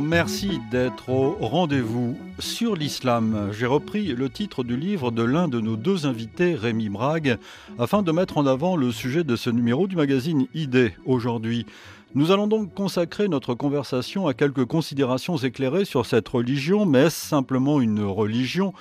merci d'être au rendez-vous sur l'islam. J'ai repris le titre du livre de l'un de nos deux invités, Rémi Brague, afin de mettre en avant le sujet de ce numéro du magazine ID aujourd'hui. Nous allons donc consacrer notre conversation à quelques considérations éclairées sur cette religion, mais est-ce simplement une religion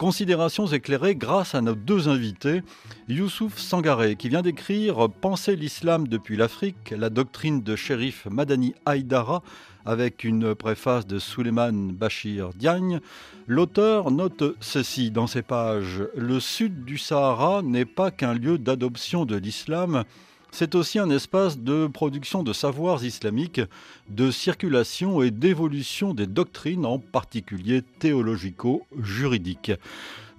Considérations éclairées grâce à nos deux invités, Youssouf Sangaré, qui vient d'écrire Penser l'islam depuis l'Afrique, la doctrine de shérif Madani Haïdara, avec une préface de Suleiman Bachir Diagne. L'auteur note ceci dans ses pages Le sud du Sahara n'est pas qu'un lieu d'adoption de l'islam, c'est aussi un espace de production de savoirs islamiques, de circulation et d'évolution des doctrines, en particulier théologico-juridiques.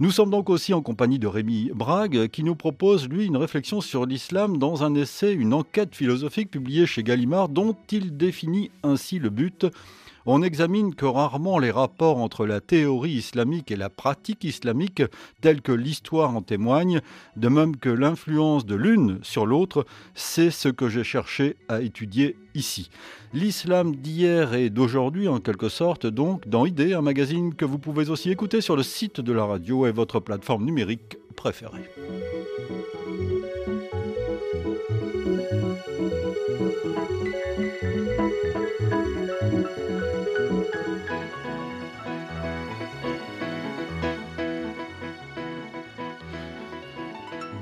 Nous sommes donc aussi en compagnie de Rémi Brague, qui nous propose, lui, une réflexion sur l'islam dans un essai, une enquête philosophique publiée chez Gallimard, dont il définit ainsi le but on n'examine que rarement les rapports entre la théorie islamique et la pratique islamique telle que l'histoire en témoigne, de même que l'influence de l'une sur l'autre, c'est ce que j'ai cherché à étudier ici. L'islam d'hier et d'aujourd'hui, en quelque sorte, donc, dans Idée, un magazine que vous pouvez aussi écouter sur le site de la radio et votre plateforme numérique préférée.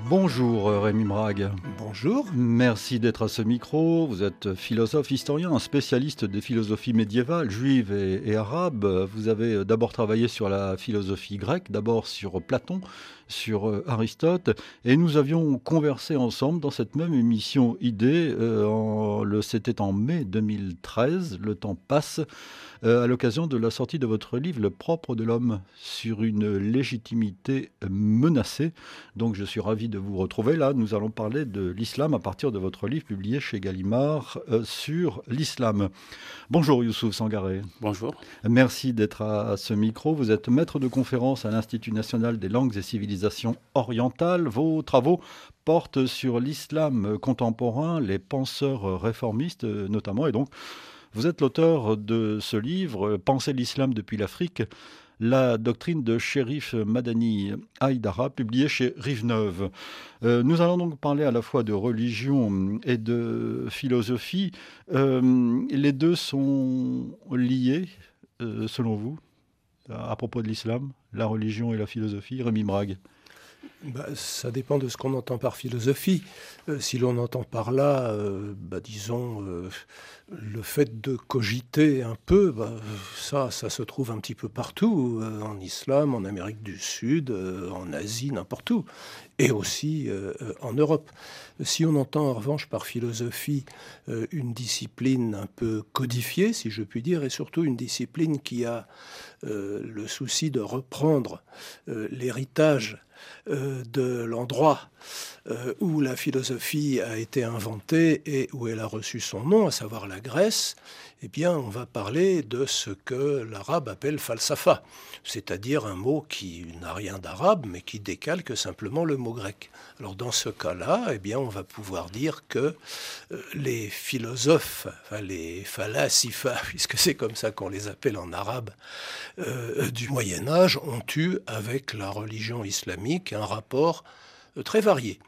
Bonjour euh, Rémi Brague. Bonjour. Merci d'être à ce micro. Vous êtes philosophe, historien, un spécialiste des philosophies médiévales, juives et, et arabes. Vous avez d'abord travaillé sur la philosophie grecque, d'abord sur Platon, sur euh, Aristote, et nous avions conversé ensemble dans cette même émission Idée, euh, c'était en mai 2013, le temps passe, euh, à l'occasion de la sortie de votre livre Le propre de l'homme sur une légitimité menacée. Donc je suis ravi de vous retrouver là. Nous allons parler de l'islam à partir de votre livre publié chez Gallimard sur l'islam. Bonjour Youssouf Sangaré. Bonjour. Merci d'être à, ce micro. Vous êtes maître de conférence à l'Institut national des langues et civilisations orientale. Vos travaux portent sur l'islam contemporain, les penseurs réformistes notamment, et donc vous êtes l'auteur de ce livre, Penser l'islam depuis l'Afrique, la doctrine de shérif Madani Haïdara, publié chez Rive-Neuve. Euh, nous allons donc parler à la fois de religion et de philosophie. Euh, les deux sont liés, euh, selon vous à propos de l'islam, la religion et la philosophie Rémi Brague bah, ça dépend de ce qu'on entend par philosophie. Euh, si l'on entend par là, euh, bah, disons, euh, le fait de cogiter un peu, bah, ça, ça se trouve un petit peu partout, en islam, en Amérique du Sud, en Asie, n'importe où, et aussi en Europe. Si on entend en revanche par philosophie une discipline un peu codifiée, si je puis dire, et surtout une discipline qui a le souci de reprendre l'héritage euh, de l'endroit euh, où la philosophie a été inventée et où elle a reçu son nom, à savoir la Grèce, eh bien, on va parler de ce que l'arabe appelle falsafa, c'est-à-dire un mot qui n'a rien d'arabe, mais qui décalque simplement le mot grec. Alors, dans ce cas-là, eh bien, on va pouvoir dire que euh, les philosophes, enfin, les falasifa, puisque c'est comme ça qu'on les appelle en arabe, euh, du Moyen Âge, ont eu avec la religion islamique un rapport euh, très varié.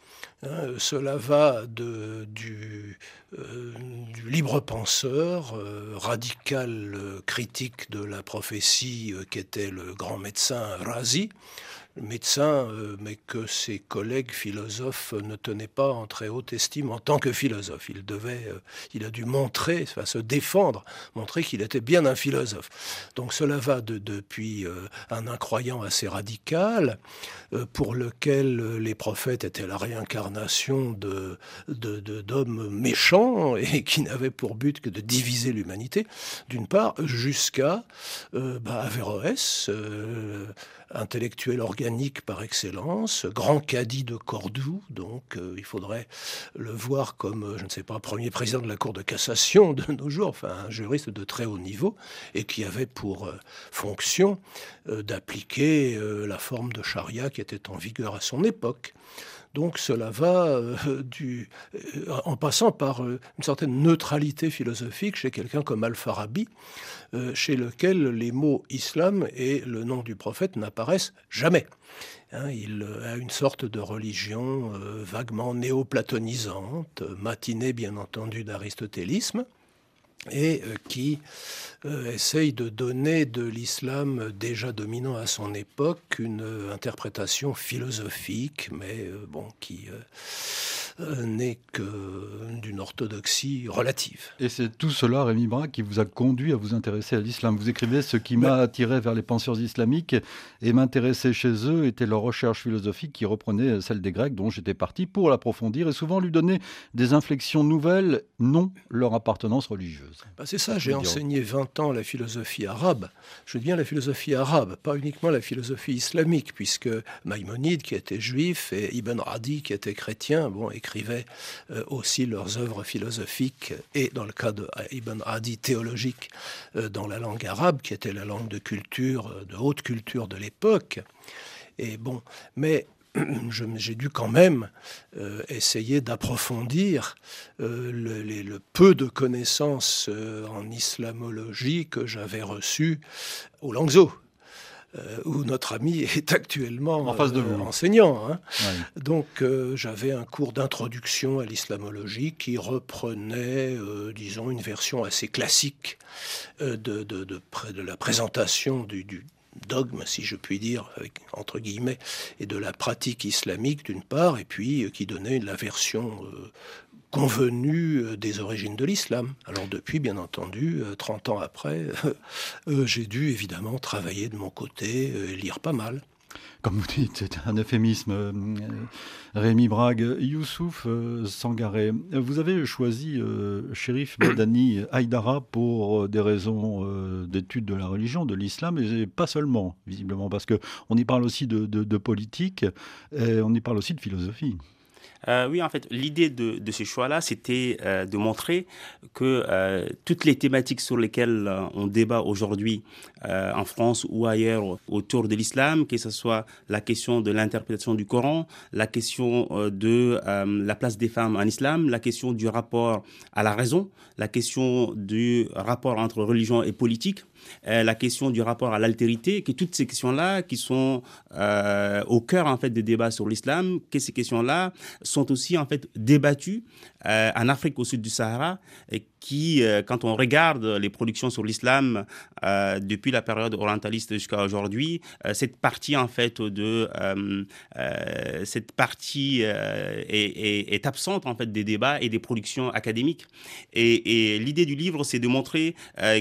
Hein, cela va de, du, euh, du libre penseur, euh, radical critique de la prophétie qu'était le grand médecin Razi, médecin, euh, mais que ses collègues philosophes ne tenaient pas en très haute estime en tant que philosophe. Il devait, euh, il a dû montrer, se défendre, montrer qu'il était bien un philosophe. Donc cela va de, depuis euh, un incroyant assez radical, pour lequel les prophètes étaient la réincarnation de, d'hommes méchants et qui n'avaient pour but que de diviser l'humanité, d'une part, jusqu'à bah, Averroès, intellectuel organique par excellence, grand cadi de Cordoue, donc euh, il faudrait le voir comme, euh, je ne sais pas, premier président de la Cour de cassation de nos jours, enfin un juriste de très haut niveau, et qui avait pour euh, fonction d'appliquer la forme de charia qui était en vigueur à son époque. Donc cela va du, en passant par une certaine neutralité philosophique chez quelqu'un comme Al-Farabi, chez lequel les mots islam et le nom du prophète n'apparaissent jamais. Hein, il a une sorte de religion vaguement néoplatonisante, matinée bien entendu d'aristotélisme, et euh, qui euh, essaye de donner de l'islam déjà dominant à son époque une euh, interprétation philosophique, mais bon, qui n'est que d'une orthodoxie relative. Et c'est tout cela, Rémi Braque, qui vous a conduit à vous intéresser à l'islam. Vous écrivez Ce qui m'a attiré vers les penseurs islamiques et m'intéresser chez eux était leur recherche philosophique qui reprenait celle des Grecs, dont j'étais parti pour l'approfondir et souvent lui donner des inflexions nouvelles, non leur appartenance religieuse. Bah, c'est ça, j'ai enseigné 20 ans la philosophie arabe. Je dis bien la philosophie arabe, pas uniquement la philosophie islamique, puisque Maïmonide, qui était juif, et Ibn Radi, qui était chrétien, bon, écrivaient euh, aussi leurs œuvres philosophiques et, dans le cas de Ibn Adi, théologiques euh, dans la langue arabe, qui était la langue de culture, euh, de haute culture de l'époque. Et bon, mais j'ai dû quand même essayer d'approfondir le, peu de connaissances en islamologie que j'avais reçues au Langzhou. Euh, où notre ami est actuellement en face de euh, enseignant. Hein. Donc euh, j'avais un cours d'introduction à l'islamologie qui reprenait, disons, une version assez classique de, de, de, de, la présentation du, du dogme, si je puis dire, entre guillemets, et de la pratique islamique d'une part, et puis qui donnait la version euh, des origines de l'islam. Alors depuis, bien entendu, 30 euh, ans après, euh, j'ai dû évidemment travailler de mon côté et lire pas mal. Comme vous dites, c'est un euphémisme. Rémi Brague, Youssouf Sangaré, vous avez choisi Shérif Madani Haïdara pour des raisons d'étude de la religion, de l'islam, et pas seulement, visiblement, parce qu'on y parle aussi de, de politique, et on y parle aussi de philosophie. Euh, oui, en fait, l'idée de, de, ce choix-là, c'était euh, de montrer que euh, toutes les thématiques sur lesquelles on débat aujourd'hui en France ou ailleurs autour de l'islam, que ce soit la question de l'interprétation du Coran, la question de la place des femmes en islam, la question du rapport à la raison, la question du rapport entre religion et politique, euh, la question du rapport à l'altérité, que toutes ces questions-là qui sont euh, au cœur en fait des débats sur l'islam, que ces questions-là sont aussi en fait débattues euh, en Afrique au sud du Sahara, et qui, quand on regarde les productions sur l'islam depuis la période orientaliste jusqu'à aujourd'hui, cette partie en fait de cette partie est, absente en fait des débats et des productions académiques. Et l'idée du livre, c'est de montrer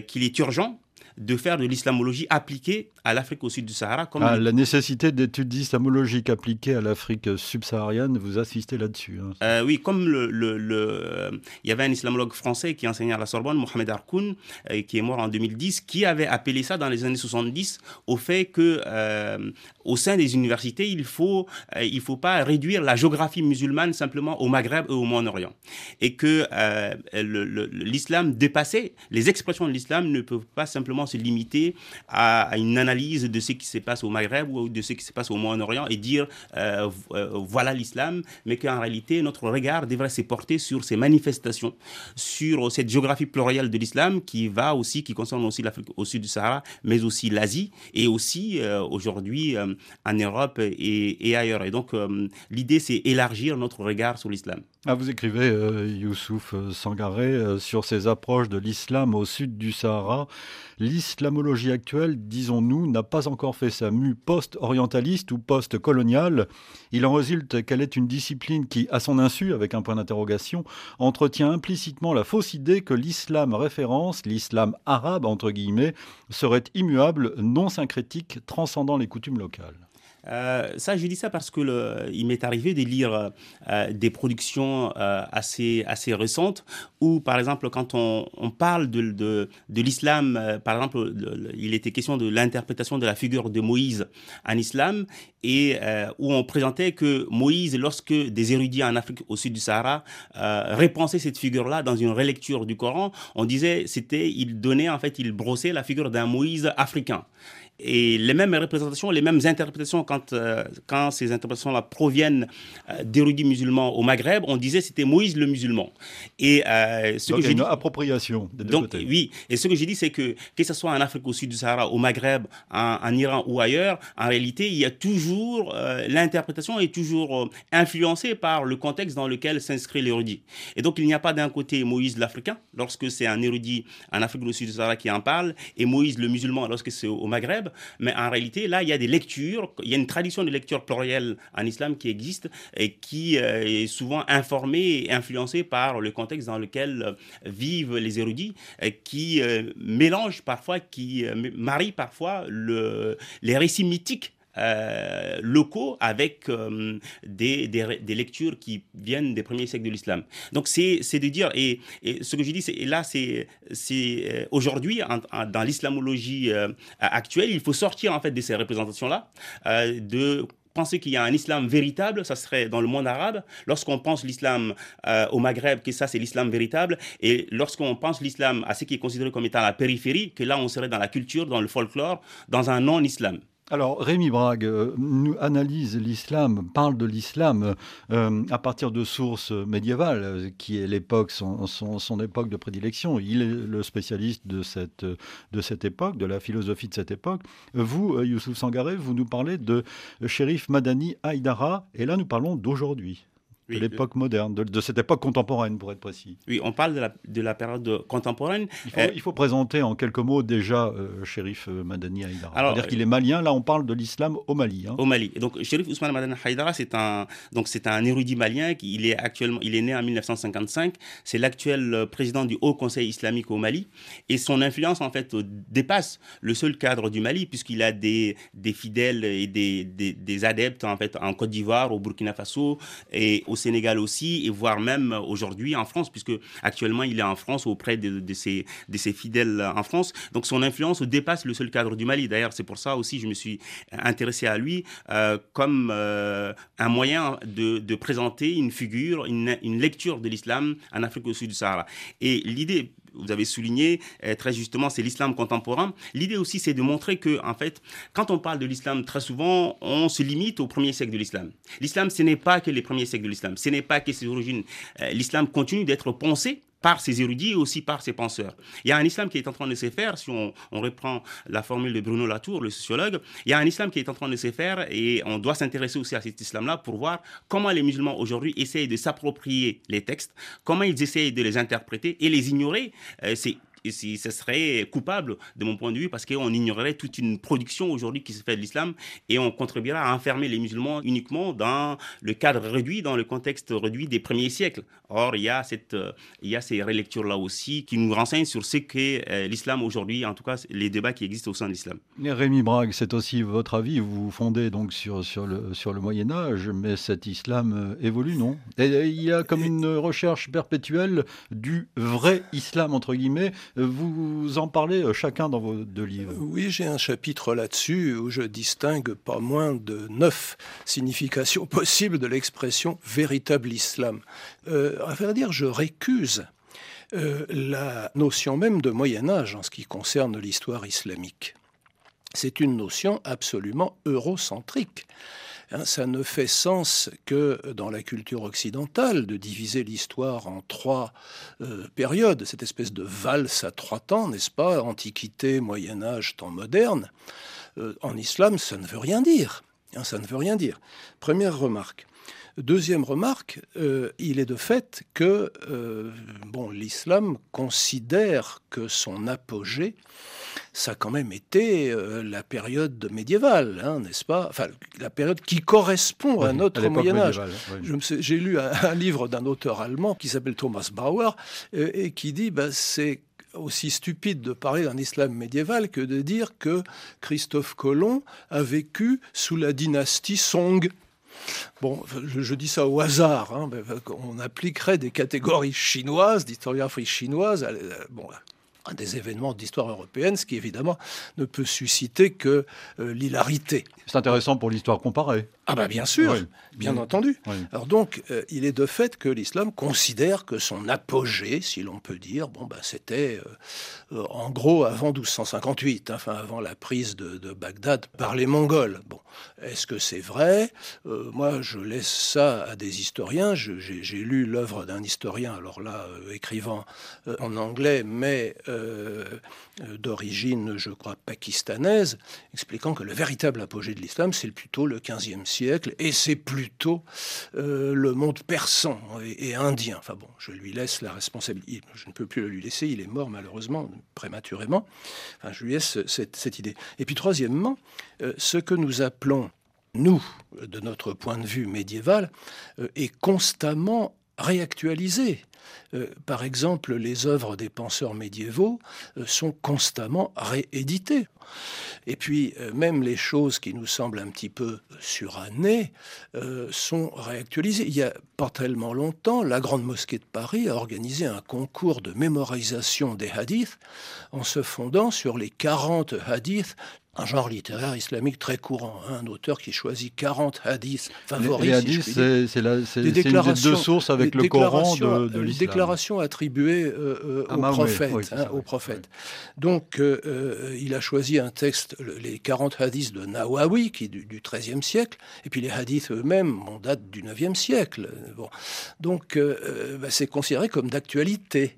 qu'il est urgent de faire de l'islamologie appliquée à l'Afrique au sud du Sahara. Comme ah, La nécessité d'études islamologiques appliquées à l'Afrique subsaharienne, vous assistez là-dessus. Hein. Euh, oui, comme le, le, il y avait un islamologue français qui enseignait à la Sorbonne, Mohamed Harkoun, euh, qui est mort en 2010, qui avait appelé ça dans les années 70 au fait que euh, au sein des universités, il faut il faut pas réduire la géographie musulmane simplement au Maghreb et au Moyen-Orient, et que l'islam dépassait les expressions de l'islam ne peuvent pas simplement se limiter à, une analyse de ce qui se passe au Maghreb ou de ce qui se passe au Moyen-Orient et dire euh, euh, voilà l'islam, mais qu'en réalité notre regard devrait se porter sur ces manifestations, sur cette géographie plurielle de l'islam qui va aussi, qui concerne aussi l'Afrique au sud du Sahara, mais aussi l'Asie et aussi euh, aujourd'hui en Europe et, et, ailleurs. Et donc l'idée c'est élargir notre regard sur l'islam. Ah, vous écrivez, Youssouf Sangaré, sur ces approches de l'islam au sud du Sahara. L'islamologie actuelle, disons-nous, n'a pas encore fait sa mue post-orientaliste ou post-coloniale. Il en résulte qu'elle est une discipline qui, à son insu, avec un point d'interrogation, entretient implicitement la fausse idée que l'islam référence, l'islam arabe entre guillemets, serait immuable, non syncrétique, transcendant les coutumes locales. Euh, ça, je dis ça parce que il m'est arrivé de lire euh, des productions euh, assez, assez récentes où, par exemple, quand on, parle de, de, l'islam, par exemple, il était question de l'interprétation de la figure de Moïse en islam, et où on présentait que Moïse, lorsque des érudits en Afrique au sud du Sahara repensaient cette figure-là dans une relecture du Coran, on disait c'était il donnait en fait il brossait la figure d'un Moïse africain et les mêmes représentations, les mêmes interprétations quand, euh, quand ces interprétations-là proviennent euh, d'érudits musulmans au Maghreb, on disait c'était Moïse le musulman. Et euh, ce donc que j'ai une appropriation des deux donc, Oui, et ce que j'ai dit, c'est que que ce soit en Afrique au sud du Sahara, au Maghreb, en, Iran ou ailleurs, en réalité, il y a toujours l'interprétation est toujours influencée par le contexte dans lequel s'inscrit l'érudit. Et donc il n'y a pas d'un côté Moïse l'Africain lorsque c'est un érudit en Afrique au sud du Sahara qui en parle, et Moïse le musulman lorsque c'est au Maghreb mais en réalité, là, il y a des lectures, il y a une tradition de lecture plurielle en islam qui existe et qui euh, est souvent informée et influencée par le contexte dans lequel euh, vivent les érudits, qui euh, mélangent parfois, qui marient parfois le, les récits mythiques euh, locaux avec euh, des, lectures qui viennent des premiers siècles de l'islam. Donc c'est de dire, et, ce que je dis, c'est là, c'est euh, aujourd'hui, dans l'islamologie actuelle, il faut sortir en fait de ces représentations-là, de penser qu'il y a un islam véritable, ça serait dans le monde arabe. Lorsqu'on pense l'islam au Maghreb, que ça c'est l'islam véritable, et lorsqu'on pense l'islam à ce qui est considéré comme étant la périphérie, que là on serait dans la culture, dans le folklore, dans un non-islam. Alors, Rémi Brague euh, nous analyse l'islam, parle de l'islam euh, à partir de sources médiévales, euh, qui est l'époque, son, son, époque de prédilection. Il est le spécialiste de cette, époque, de la philosophie de cette époque. Vous, Youssouf Sangaré, vous nous parlez de shérif Madani Haïdara, et là nous parlons d'aujourd'hui de l'époque moderne, de, cette époque contemporaine, pour être précis. Oui, on parle de la, de la période contemporaine. Il faut, présenter en quelques mots déjà euh, shérif euh, Madani Haïdara. C'est-à-dire qu'il est malien, là on parle de l'islam au Mali. Hein. Au Mali. donc shérif Ousmane Madani Haïdara, c'est un, donc, c'est un érudit malien, qui, il, est actuellement, il est né en 1955, c'est l'actuel euh, président du Haut Conseil islamique au Mali, et son influence en fait dépasse le seul cadre du Mali, puisqu'il a des, des fidèles et des, des, des, adeptes en, fait, en Côte d'Ivoire, au Burkina Faso et au Sénégal aussi, et voire même aujourd'hui en France, puisque actuellement il est en France auprès de, ses, de ses fidèles en France. Donc son influence dépasse le seul cadre du Mali. D'ailleurs, c'est pour ça aussi je me suis intéressé à lui euh, comme euh, un moyen de, de, présenter une figure, une, une lecture de l'islam en Afrique au sud du Sahara. Et l'idée vous avez souligné euh, très justement, c'est l'islam contemporain. L'idée aussi, c'est de montrer que, en fait, quand on parle de l'islam, très souvent, on se limite au premier siècle de l'islam. L'islam, ce n'est pas que les premiers siècles de l'islam, ce n'est pas que ses origines. Euh, l'islam continue d'être pensé par ses érudits et aussi par ses penseurs. Il y a un islam qui est en train de se faire, si on, reprend la formule de Bruno Latour, le sociologue, il y a un islam qui est en train de se faire et on doit s'intéresser aussi à cet islam-là pour voir comment les musulmans aujourd'hui essayent de s'approprier les textes, comment ils essayent de les interpréter et les ignorer. Euh, c'est si ce serait coupable de mon point de vue parce qu'on ignorerait toute une production aujourd'hui qui se fait de l'islam et on contribuerait à enfermer les musulmans uniquement dans le cadre réduit, dans le contexte réduit des premiers siècles. Or, il y a, cette, euh, il y a ces relectures-là aussi qui nous renseignent sur ce qu'est euh, l'islam aujourd'hui, en tout cas les débats qui existent au sein de l'islam. Rémi Brague, c'est aussi votre avis, vous vous fondez donc sur, sur, le, sur le Moyen Âge, mais cet islam euh, évolue, non? Il y a comme une recherche perpétuelle du vrai islam, entre guillemets, vous en parlez chacun dans vos deux livres. Oui, j'ai un chapitre là-dessus où je distingue pas moins de neuf significations possibles de l'expression véritable islam. Euh, à vrai dire, je récuse euh, la notion même de Moyen Âge en ce qui concerne l'histoire islamique. C'est une notion absolument eurocentrique. Hein, ça ne fait sens que dans la culture occidentale de diviser l'histoire en trois euh, périodes, cette espèce de valse à trois temps, n'est-ce pas? Antiquité, Moyen Âge, temps moderne. Euh, en islam, ça ne veut rien dire. Hein, ça ne veut rien dire. Première remarque. Deuxième remarque, euh, il est de fait que bon, l'islam considère que son apogée ça a quand même été euh, la période médiévale, hein, n'est-ce pas? Enfin, la période qui correspond à notre Moyen Âge. J'ai lu un, livre d'un auteur allemand qui s'appelle Thomas Bauer euh, et qui dit bah, c'est aussi stupide de parler d'un islam médiéval que de dire que Christophe Colomb a vécu sous la dynastie Song. Bon, je, dis ça au hasard. Hein, on appliquerait des catégories chinoises, d'historiographie chinoise. Un des événements d'histoire européenne, ce qui évidemment ne peut susciter que euh, l'hilarité. C'est intéressant pour l'histoire comparée. Ah bah bien sûr, bien entendu. Alors donc, euh, il est de fait que l'islam considère que son apogée, si l'on peut dire, bon bah c'était euh, en gros avant 1258, hein, enfin avant la prise de, de, Bagdad par les Mongols. Bon, est-ce que c'est vrai? Moi, je laisse ça à des historiens. J'ai lu l'œuvre d'un historien, alors là, écrivant en anglais, mais euh, d'origine, je crois, pakistanaise, expliquant que le véritable apogée de l'islam, c'est plutôt le XVe siècle, et c'est plutôt euh, le monde persan et, indien. Enfin bon, je lui laisse la responsabilité. Je ne peux plus le lui laisser, il est mort malheureusement, prématurément. Je lui laisse cette, idée. Et puis troisièmement, euh, ce que nous appelons nous, de notre point de vue médiéval, est constamment réactualisé. Euh, par exemple, les œuvres des penseurs médiévaux euh, sont constamment rééditées. Et puis, euh, même les choses qui nous semblent un petit peu surannées sont réactualisées. Il n'y a pas tellement longtemps, la Grande Mosquée de Paris a organisé un concours de mémorisation des hadiths en se fondant sur les 40 hadiths un genre littéraire islamique très courant. Hein, un auteur qui choisit 40 hadiths favoris. Les, hadiths, c'est une des deux sources avec le Coran de, de l'islam. déclarations attribuées euh, euh, au, prophète, hein, au prophète. Donc, euh, il a choisi un texte, les 40 hadiths de Nawawi, qui du, du XIIIe siècle, et puis les hadiths eux-mêmes, on date du IXe siècle. Bon. Donc, bah, c'est considéré comme d'actualité.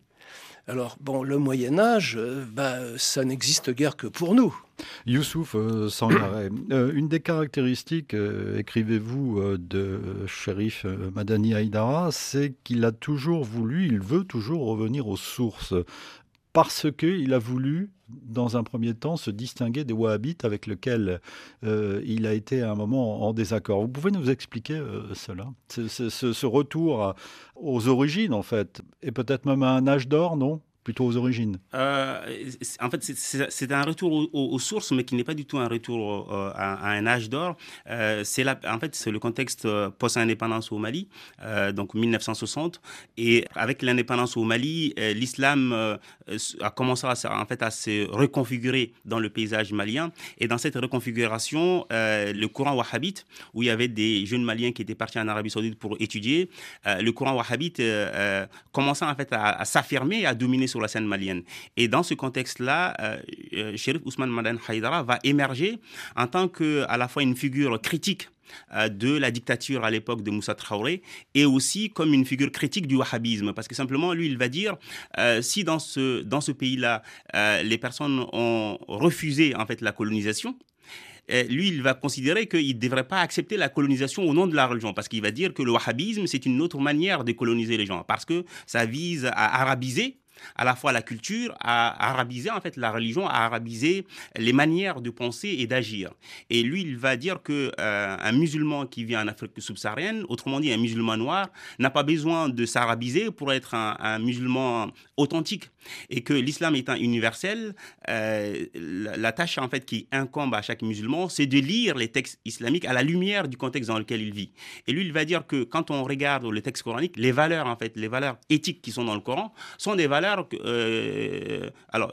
Alors, bon, le Moyen Âge, bah, ça n'existe guère que pour nous. Youssouf euh, Sangaré, euh, une des caractéristiques, euh, écrivez-vous, de shérif Madani Haïdara, c'est qu'il a toujours voulu, il veut toujours revenir aux sources, parce qu'il a voulu, dans un premier temps, se distinguer des Wahhabites avec lesquels il a été à un moment en désaccord. Vous pouvez nous expliquer cela? Ce, retour aux origines, en fait, et peut-être même à un âge d'or, non? Plutôt aux origines euh, En fait, c'est un retour aux, sources, mais qui n'est pas du tout un retour euh, à, un âge d'or. Euh, c'est en fait, c'est le contexte post-indépendance au Mali, donc 1960. Et avec l'indépendance au Mali, l'islam a commencé à, en fait, à se reconfigurer dans le paysage malien. Et dans cette reconfiguration, le courant wahhabite, où il y avait des jeunes maliens qui étaient partis en Arabie saoudite pour étudier, le courant wahhabite commençait en fait à, s'affirmer, à dominer sur la scène malienne. Et dans ce contexte-là, euh, euh, Ousmane Madan Haïdara va émerger en tant que à la fois une figure critique euh, de la dictature à l'époque de Moussa Traoré et aussi comme une figure critique du wahhabisme. Parce que simplement lui il va dire euh, si dans ce dans ce pays-là les personnes ont refusé en fait la colonisation lui, il va considérer qu'il ne devrait pas accepter la colonisation au nom de la religion, parce qu'il va dire que le wahhabisme, c'est une autre manière de coloniser les gens, parce que ça vise à arabiser à la fois la culture, à arabiser en fait la religion, à arabiser les manières de penser et d'agir. Et lui, il va dire que euh, un musulman qui vit en Afrique subsaharienne, autrement dit un musulman noir, n'a pas besoin de s'arabiser pour être un, musulman authentique. Et que l'islam étant universel, euh, la, tâche en fait qui incombe à chaque musulman, c'est de lire les textes islamiques à la lumière du contexte dans lequel il vit. Et lui, il va dire que quand on regarde le texte coranique, les valeurs en fait, les valeurs éthiques qui sont dans le Coran, sont des valeurs euh, alors,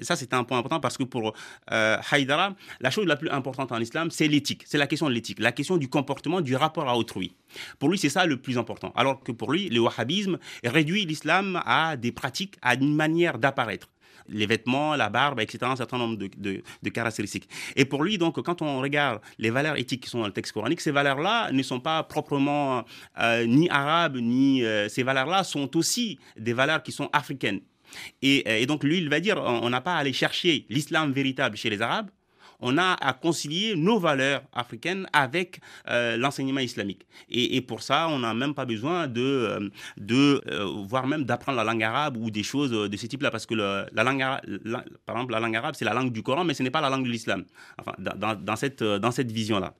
ça c'est un point important parce que pour euh, Haïdara, la chose la plus importante en islam, c'est l'éthique. C'est la question de l'éthique, la question du comportement, du rapport à autrui. Pour lui, c'est ça le plus important. Alors que pour lui, le wahhabisme réduit l'islam à des pratiques, à une manière d'apparaître les vêtements, la barbe, etc., un certain nombre de, caractéristiques. Et pour lui, donc, quand on regarde les valeurs éthiques qui sont dans le texte coranique, ces valeurs-là ne sont pas proprement euh, ni arabes, ni euh, ces valeurs-là sont aussi des valeurs qui sont africaines. Et, et donc, lui, il va dire, on n'a pas à aller chercher l'islam véritable chez les Arabes, on a à concilier nos valeurs africaines avec euh, l'enseignement islamique. Et, pour ça, on n'a même pas besoin de, euh, de euh, voire même d'apprendre la langue arabe ou des choses de ce type-là, parce que la langue, par exemple, la langue arabe, c'est la langue du Coran, mais ce n'est pas la langue de l'islam. Enfin, dans cette, dans cette vision-là.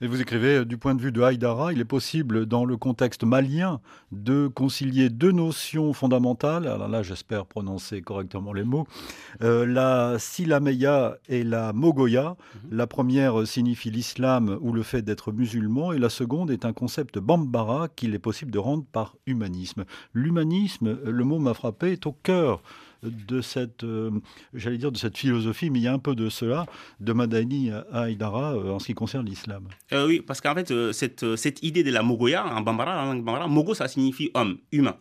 Et vous écrivez, euh, du point de vue de Haïdara, il est possible, dans le contexte malien, de concilier deux notions fondamentales. Alors là, j'espère prononcer correctement les mots. Euh, la Silameya et la Mogoya. Mhm. La première signifie l'islam ou le fait d'être musulman, et la seconde est un concept bambara qu'il est possible de rendre par humanisme. L'humanisme, le mot m'a frappé, est au cœur de cette, j'allais dire, de cette philosophie, mais il y a un peu de cela, de Madani à Haïdara en ce qui concerne l'islam. oui, parce qu'en fait, cette, cette idée de la Mogoya, en Bambara, Bambara, Mogo, ça signifie homme, humain.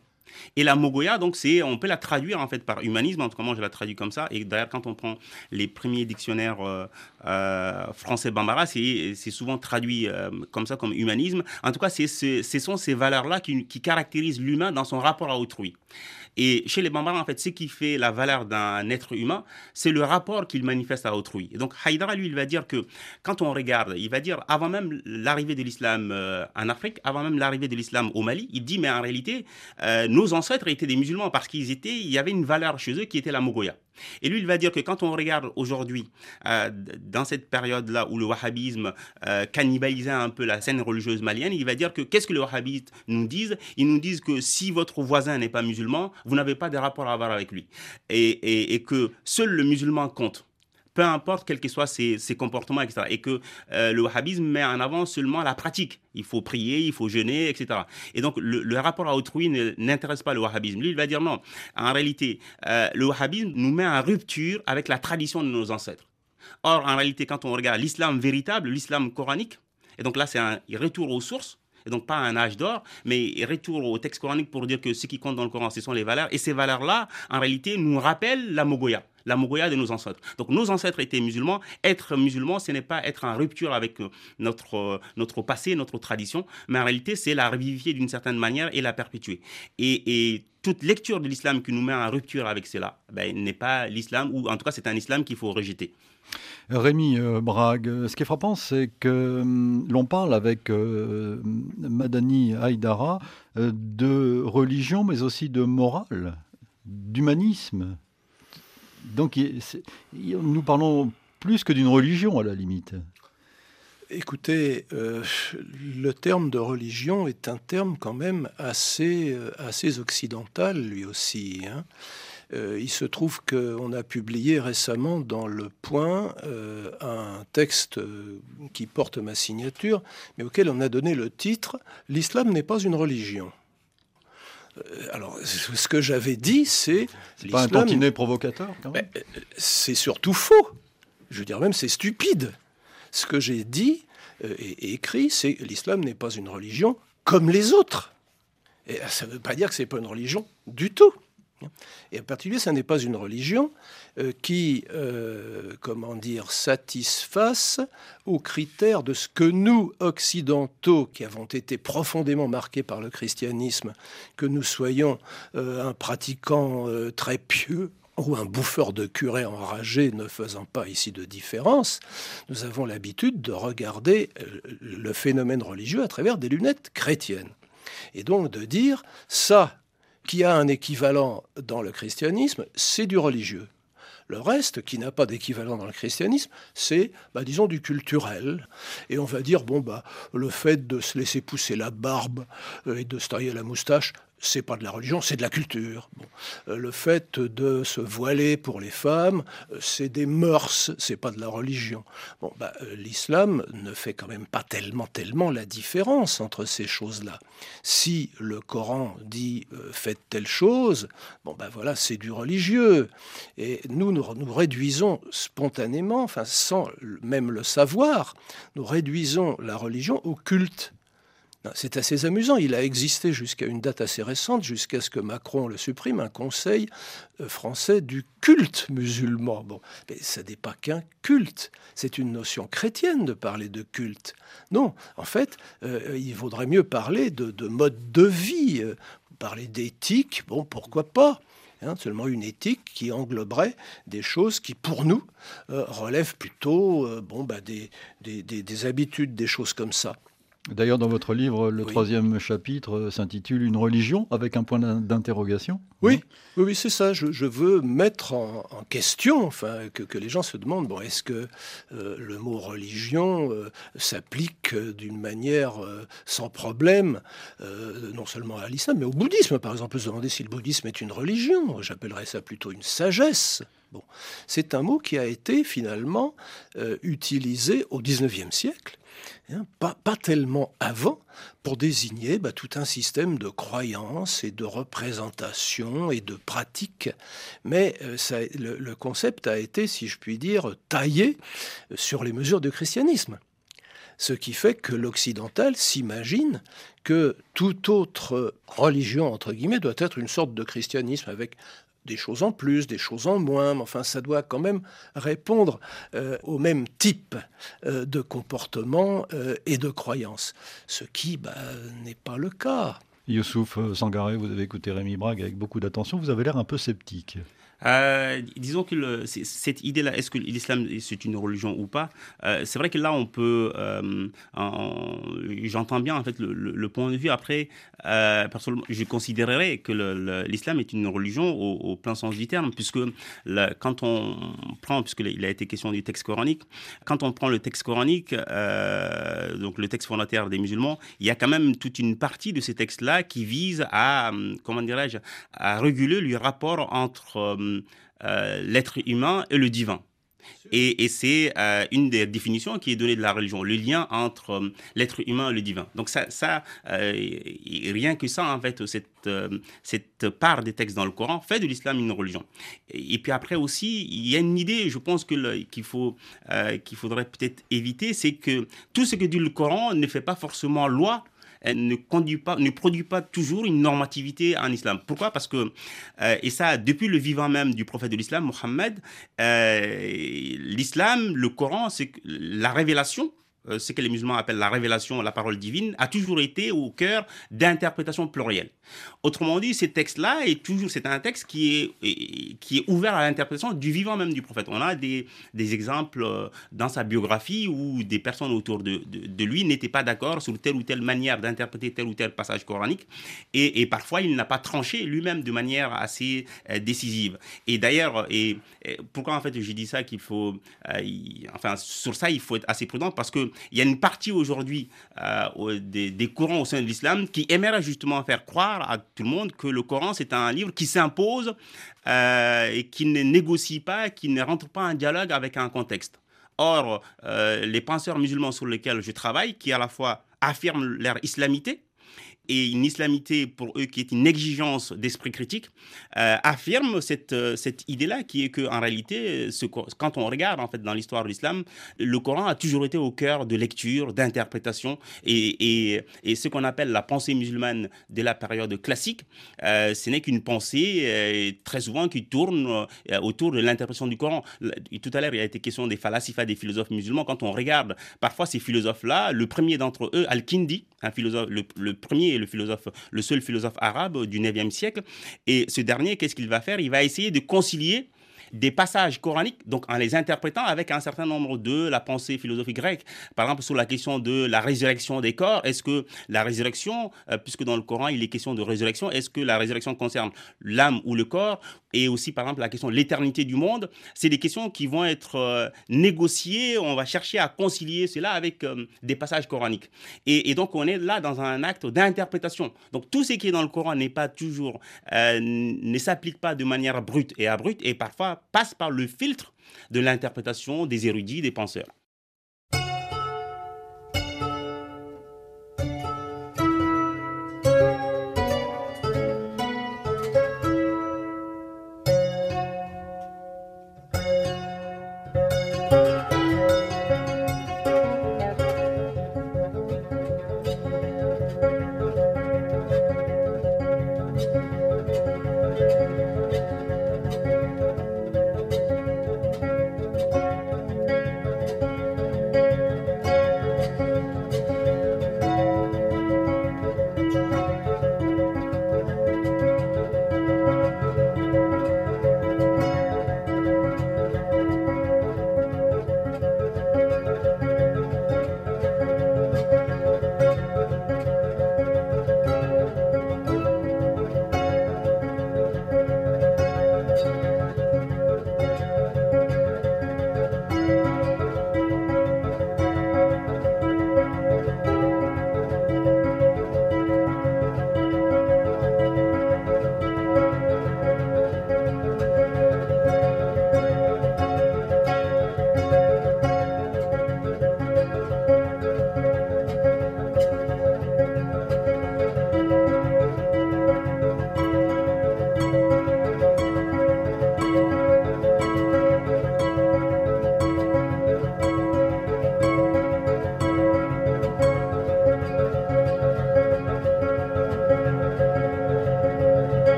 Et la Mogoya, donc, on peut la traduire en fait par humanisme. En tout cas, moi, je la traduis comme ça. Et d'ailleurs, quand on prend les premiers dictionnaires euh, euh, français Bambara, c'est, souvent traduit euh, comme ça, comme humanisme. En tout cas, ce sont ces valeurs-là qui, qui caractérisent l'humain dans son rapport à autrui. Et chez les Bambara, en fait, ce qui fait la valeur d'un être humain, c'est le rapport qu'il manifeste à autrui. Et donc, Haïdara, lui, il va dire que quand on regarde, il va dire, avant même l'arrivée de l'islam euh, en Afrique, avant même l'arrivée de l'islam au Mali, il dit, mais en réalité, euh, nos ancêtres étaient des musulmans parce qu'ils étaient, il y avait une valeur chez eux qui était la Mogoya. Et lui, il va dire que quand on regarde aujourd'hui, euh, dans cette période-là où le wahhabisme euh, cannibalisait un peu la scène religieuse malienne, il va dire que qu'est-ce que les wahhabistes nous disent? Ils nous disent que si votre voisin n'est pas musulman, vous n'avez pas de rapport à avoir avec lui. et que seul le musulman compte peu importe quels que soient ses, comportements, etc. Et que euh, le wahhabisme met en avant seulement la pratique. Il faut prier, il faut jeûner, etc. Et donc, le, rapport à autrui n'intéresse pas le wahhabisme. Lui, il va dire non. En réalité, euh, le wahhabisme nous met en rupture avec la tradition de nos ancêtres. Or, en réalité, quand on regarde l'islam véritable, l'islam coranique, et donc là, c'est un retour aux sources, et donc pas un âge d'or, mais retour au texte coranique pour dire que ce qui compte dans le Coran, ce sont les valeurs. Et ces valeurs-là, en réalité, nous rappellent la Mogoya la Mogoya de nos ancêtres. Donc nos ancêtres étaient musulmans. Être musulman, ce n'est pas être en rupture avec euh, notre, euh, notre passé, notre tradition, mais en réalité, c'est la revivifier d'une certaine manière et la perpétuer. Et, toute lecture de l'islam qui nous met en rupture avec cela ben, n'est pas l'islam, ou en tout cas, c'est un islam qu'il faut rejeter. Rémi euh, Brague, ce qui est frappant, c'est que hum, l'on parle avec Madani Haïdara de religion, mais aussi de morale, d'humanisme. Donc nous parlons plus que d'une religion à la limite. Écoutez, euh, le terme de religion est un terme quand même assez, euh, occidental lui aussi. Hein. Euh, il se trouve qu'on a publié récemment dans Le Point un texte qui porte ma signature, mais auquel on a donné le titre L'islam n'est pas une religion. Euh, alors, ce que j'avais dit, c'est. C'est pas un tantinet provocateur, quand même ben, euh, C'est surtout faux. Je veux dire, même, c'est stupide. Ce que j'ai dit euh, et, écrit, c'est l'islam n'est pas une religion comme les autres. Et ça ne veut pas dire que c'est pas une religion du tout. Et en particulier, ça n'est pas une religion qui, euh, comment dire, satisfasse aux critères de ce que nous, occidentaux, qui avons été profondément marqués par le christianisme, que nous soyons euh, un pratiquant très pieux, ou un bouffeur de curé enragé ne faisant pas ici de différence, nous avons l'habitude de regarder le phénomène religieux à travers des lunettes chrétiennes. Et donc de dire, ça, qui a un équivalent dans le christianisme, c'est du religieux. Le reste, qui n'a pas d'équivalent dans le christianisme, c'est, bah, disons, du culturel. Et on va dire, bon, bah, le fait de se laisser pousser la barbe euh, et de se tailler la moustache, c'est pas de la religion, c'est de la culture. Euh, le fait de se voiler pour les femmes, euh, c'est des mœurs, c'est pas de la religion. Bon, bah, euh, l'islam ne fait quand même pas tellement, tellement la différence entre ces choses-là. Si le Coran dit faites telle chose, bon, bah voilà, c'est du religieux. Et nous, nous, nous réduisons spontanément, enfin sans même le savoir, nous réduisons la religion au culte. C'est assez amusant. Il a existé jusqu'à une date assez récente, jusqu'à ce que Macron le supprime, un conseil euh, français du culte musulman. Bon, mais ça n'est pas qu'un culte. C'est une notion chrétienne de parler de culte. Non, en fait, euh, il vaudrait mieux parler de, mode de vie, euh, parler d'éthique. Bon, pourquoi pas Hein, seulement une éthique qui engloberait des choses qui, pour nous, relèvent plutôt bon, bah, des, habitudes, des choses comme ça. D'ailleurs, dans votre livre, le troisième chapitre euh, s'intitule Une religion avec un point d'interrogation. Oui, oui, c'est ça. Je, veux mettre en, question, enfin, que, les gens se demandent bon, est-ce que euh, le mot religion euh, s'applique d'une manière sans problème, non seulement à l'islam, mais au bouddhisme, par exemple. On peut se demander si le bouddhisme est une religion. J'appellerais ça plutôt une sagesse. Bon, c'est un mot qui a été finalement utilisé au XIXe siècle hein, pas, tellement avant, pour désigner bah, tout un système de croyances et de représentations et de pratiques. Mais euh, le, le concept a été, si je puis dire, taillé sur les mesures du christianisme. Ce qui fait que l'occidental s'imagine que toute autre religion, entre guillemets, doit être une sorte de christianisme avec des choses en plus, des choses en moins, mais enfin ça doit quand même répondre euh, au même type euh, de comportement euh, et de croyance, ce qui bah, n'est pas le cas. Youssouf Sangaré, vous avez écouté Rémi Brague avec beaucoup d'attention, vous avez l'air un peu sceptique. Euh, disons que cette idée-là, est-ce que l'islam c'est une religion ou pas euh, C'est vrai que là, on peut, euh, j'entends bien en fait le, point de vue. Après, personnellement, je considérerais que l'islam est une religion au, plein sens du terme, puisque quand on prend, puisqu'il a été question du texte coranique, quand on prend le texte coranique, donc le texte fondateur des musulmans, il y a quand même toute une partie de ces textes-là qui vise à, comment dirais-je, à réguler le rapport entre euh, l'être humain et le divin. Et, c'est euh, une des définitions qui est donnée de la religion, le lien entre euh, l'être humain et le divin. Donc ça, ça rien que ça, en fait, cette, cette part des textes dans le Coran fait de l'islam une religion. Et, puis après aussi, il y a une idée, je pense qu'il faut qu'il faudrait peut-être éviter, c'est que tout ce que dit le Coran ne fait pas forcément loi ne, ne produit pas toujours une normativité en islam. Pourquoi? Parce que, euh, et ça, depuis le vivant même du prophète de l'islam, Mohammed, euh, l'islam, le Coran, c'est la révélation ce que les musulmans appellent la révélation, la parole divine, a toujours été au cœur d'interprétations plurielles. Autrement dit, ces textes-là est toujours, c'est un texte qui est, qui est ouvert à l'interprétation du vivant même du prophète. On a des, des exemples euh, dans sa biographie où des personnes autour de, de, lui n'étaient pas d'accord sur telle ou telle manière d'interpréter tel ou tel passage coranique, et, et parfois il n'a pas tranché lui-même de manière assez euh, décisive. Et d'ailleurs, et, pourquoi en fait je dis ça qu'il faut, enfin sur ça il faut être assez prudent parce que il y a une partie aujourd'hui euh, des, courants au sein de l'islam qui aimeraient justement faire croire à tout le monde que le Coran, c'est un livre qui s'impose euh, et qui ne négocie pas, qui ne rentre pas en dialogue avec un contexte. Or, euh, les penseurs musulmans sur lesquels je travaille, qui à la fois affirment leur islamité, et une islamité pour eux qui est une exigence d'esprit critique, euh, affirme cette, euh, cette idée-là qui est qu'en réalité, quand on regarde en fait dans l'histoire de l'islam, le Coran a toujours été au cœur de lecture, d'interprétation et, et, ce qu'on appelle la pensée musulmane de la période classique, euh, ce n'est qu'une pensée très souvent qui tourne autour de l'interprétation du Coran. Tout à l'heure, il a été question des falasifa des philosophes musulmans. Quand on regarde parfois ces philosophes-là, le premier d'entre eux, Al-Kindi, un philosophe, le premier le philosophe, le seul philosophe arabe du 9e siècle. Et ce dernier, qu'est-ce qu'il va faire? Il va essayer de concilier des passages coraniques, donc en les interprétant avec un certain nombre de la pensée philosophique grecque. Par exemple, sur la question de la résurrection des corps, est-ce que la résurrection, euh, puisque dans le Coran il est question de résurrection, est-ce que la résurrection concerne l'âme ou le corps? Et aussi, par exemple, la question de l'éternité du monde, c'est des questions qui vont être euh, négociées, on va chercher à concilier cela avec euh, des passages coraniques. Et, donc, on est là dans un acte d'interprétation. Donc, tout ce qui est dans le Coran n'est pas toujours, ne s'applique pas de manière brute et abrupte, et parfois passe par le filtre de l'interprétation des érudits, des penseurs.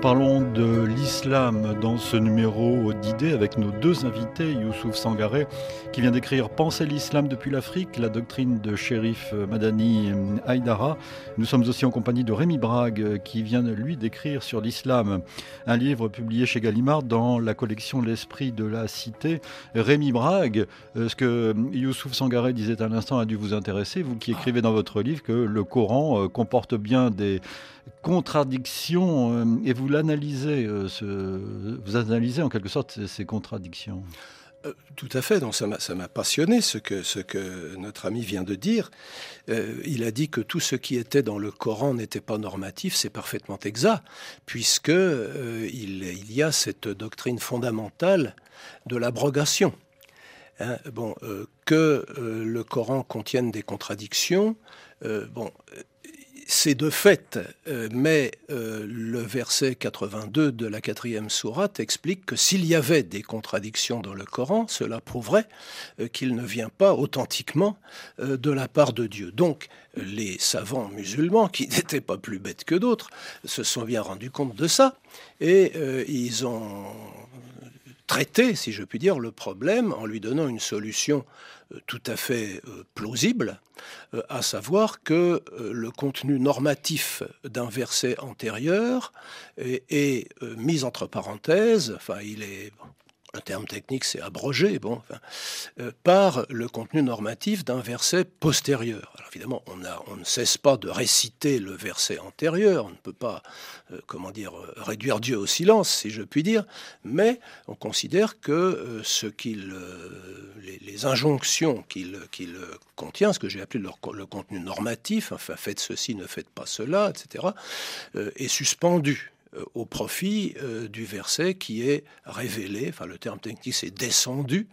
Parlons de l'islam dans ce numéro d'idées avec nos deux invités, Youssouf Sangaré qui vient d'écrire Penser l'islam depuis l'Afrique, la doctrine de shérif Madani Haïdara. Nous sommes aussi en compagnie de Rémi Brague qui vient lui d'écrire sur l'islam, un livre publié chez Gallimard dans la collection L'esprit de la cité. Rémi Brague, euh, ce que Youssouf Sangaré disait à l'instant a dû vous intéresser, vous qui écrivez dans votre livre que le Coran euh, comporte bien des contradictions euh, et vous l'analysez, euh, vous analysez en quelque sorte ces, contradictions. Euh, tout à fait, ça m'a passionné ce que, notre ami vient de dire. il a dit que tout ce qui était dans le Coran n'était pas normatif, c'est parfaitement exact, puisque il, il, y a cette doctrine fondamentale de l'abrogation. Hein, que le Coran contienne des contradictions, bon, c'est de fait, euh, mais euh, le verset 82 de la quatrième sourate explique que s'il y avait des contradictions dans le Coran, cela prouverait euh, qu'il ne vient pas authentiquement de la part de Dieu. Donc, les savants musulmans, qui n'étaient pas plus bêtes que d'autres, se sont bien rendus compte de ça et ils ont traité, si je puis dire, le problème en lui donnant une solution tout à fait euh, plausible, euh, à savoir que le contenu normatif d'un verset antérieur est, mis entre parenthèses, enfin il est un terme technique, c'est abrogé, bon, euh, par le contenu normatif d'un verset postérieur. Alors évidemment, on, ne cesse pas de réciter le verset antérieur, on ne peut pas, euh, dire, réduire Dieu au silence, si je puis dire, mais on considère que euh, ce qu'il, les, injonctions qu'il, qu'il contient, ce que j'ai appelé le, contenu normatif, enfin faites ceci, ne faites pas cela, etc., est suspendu. Euh, au profit euh, du verset qui est révélé, enfin le terme technique c'est descendu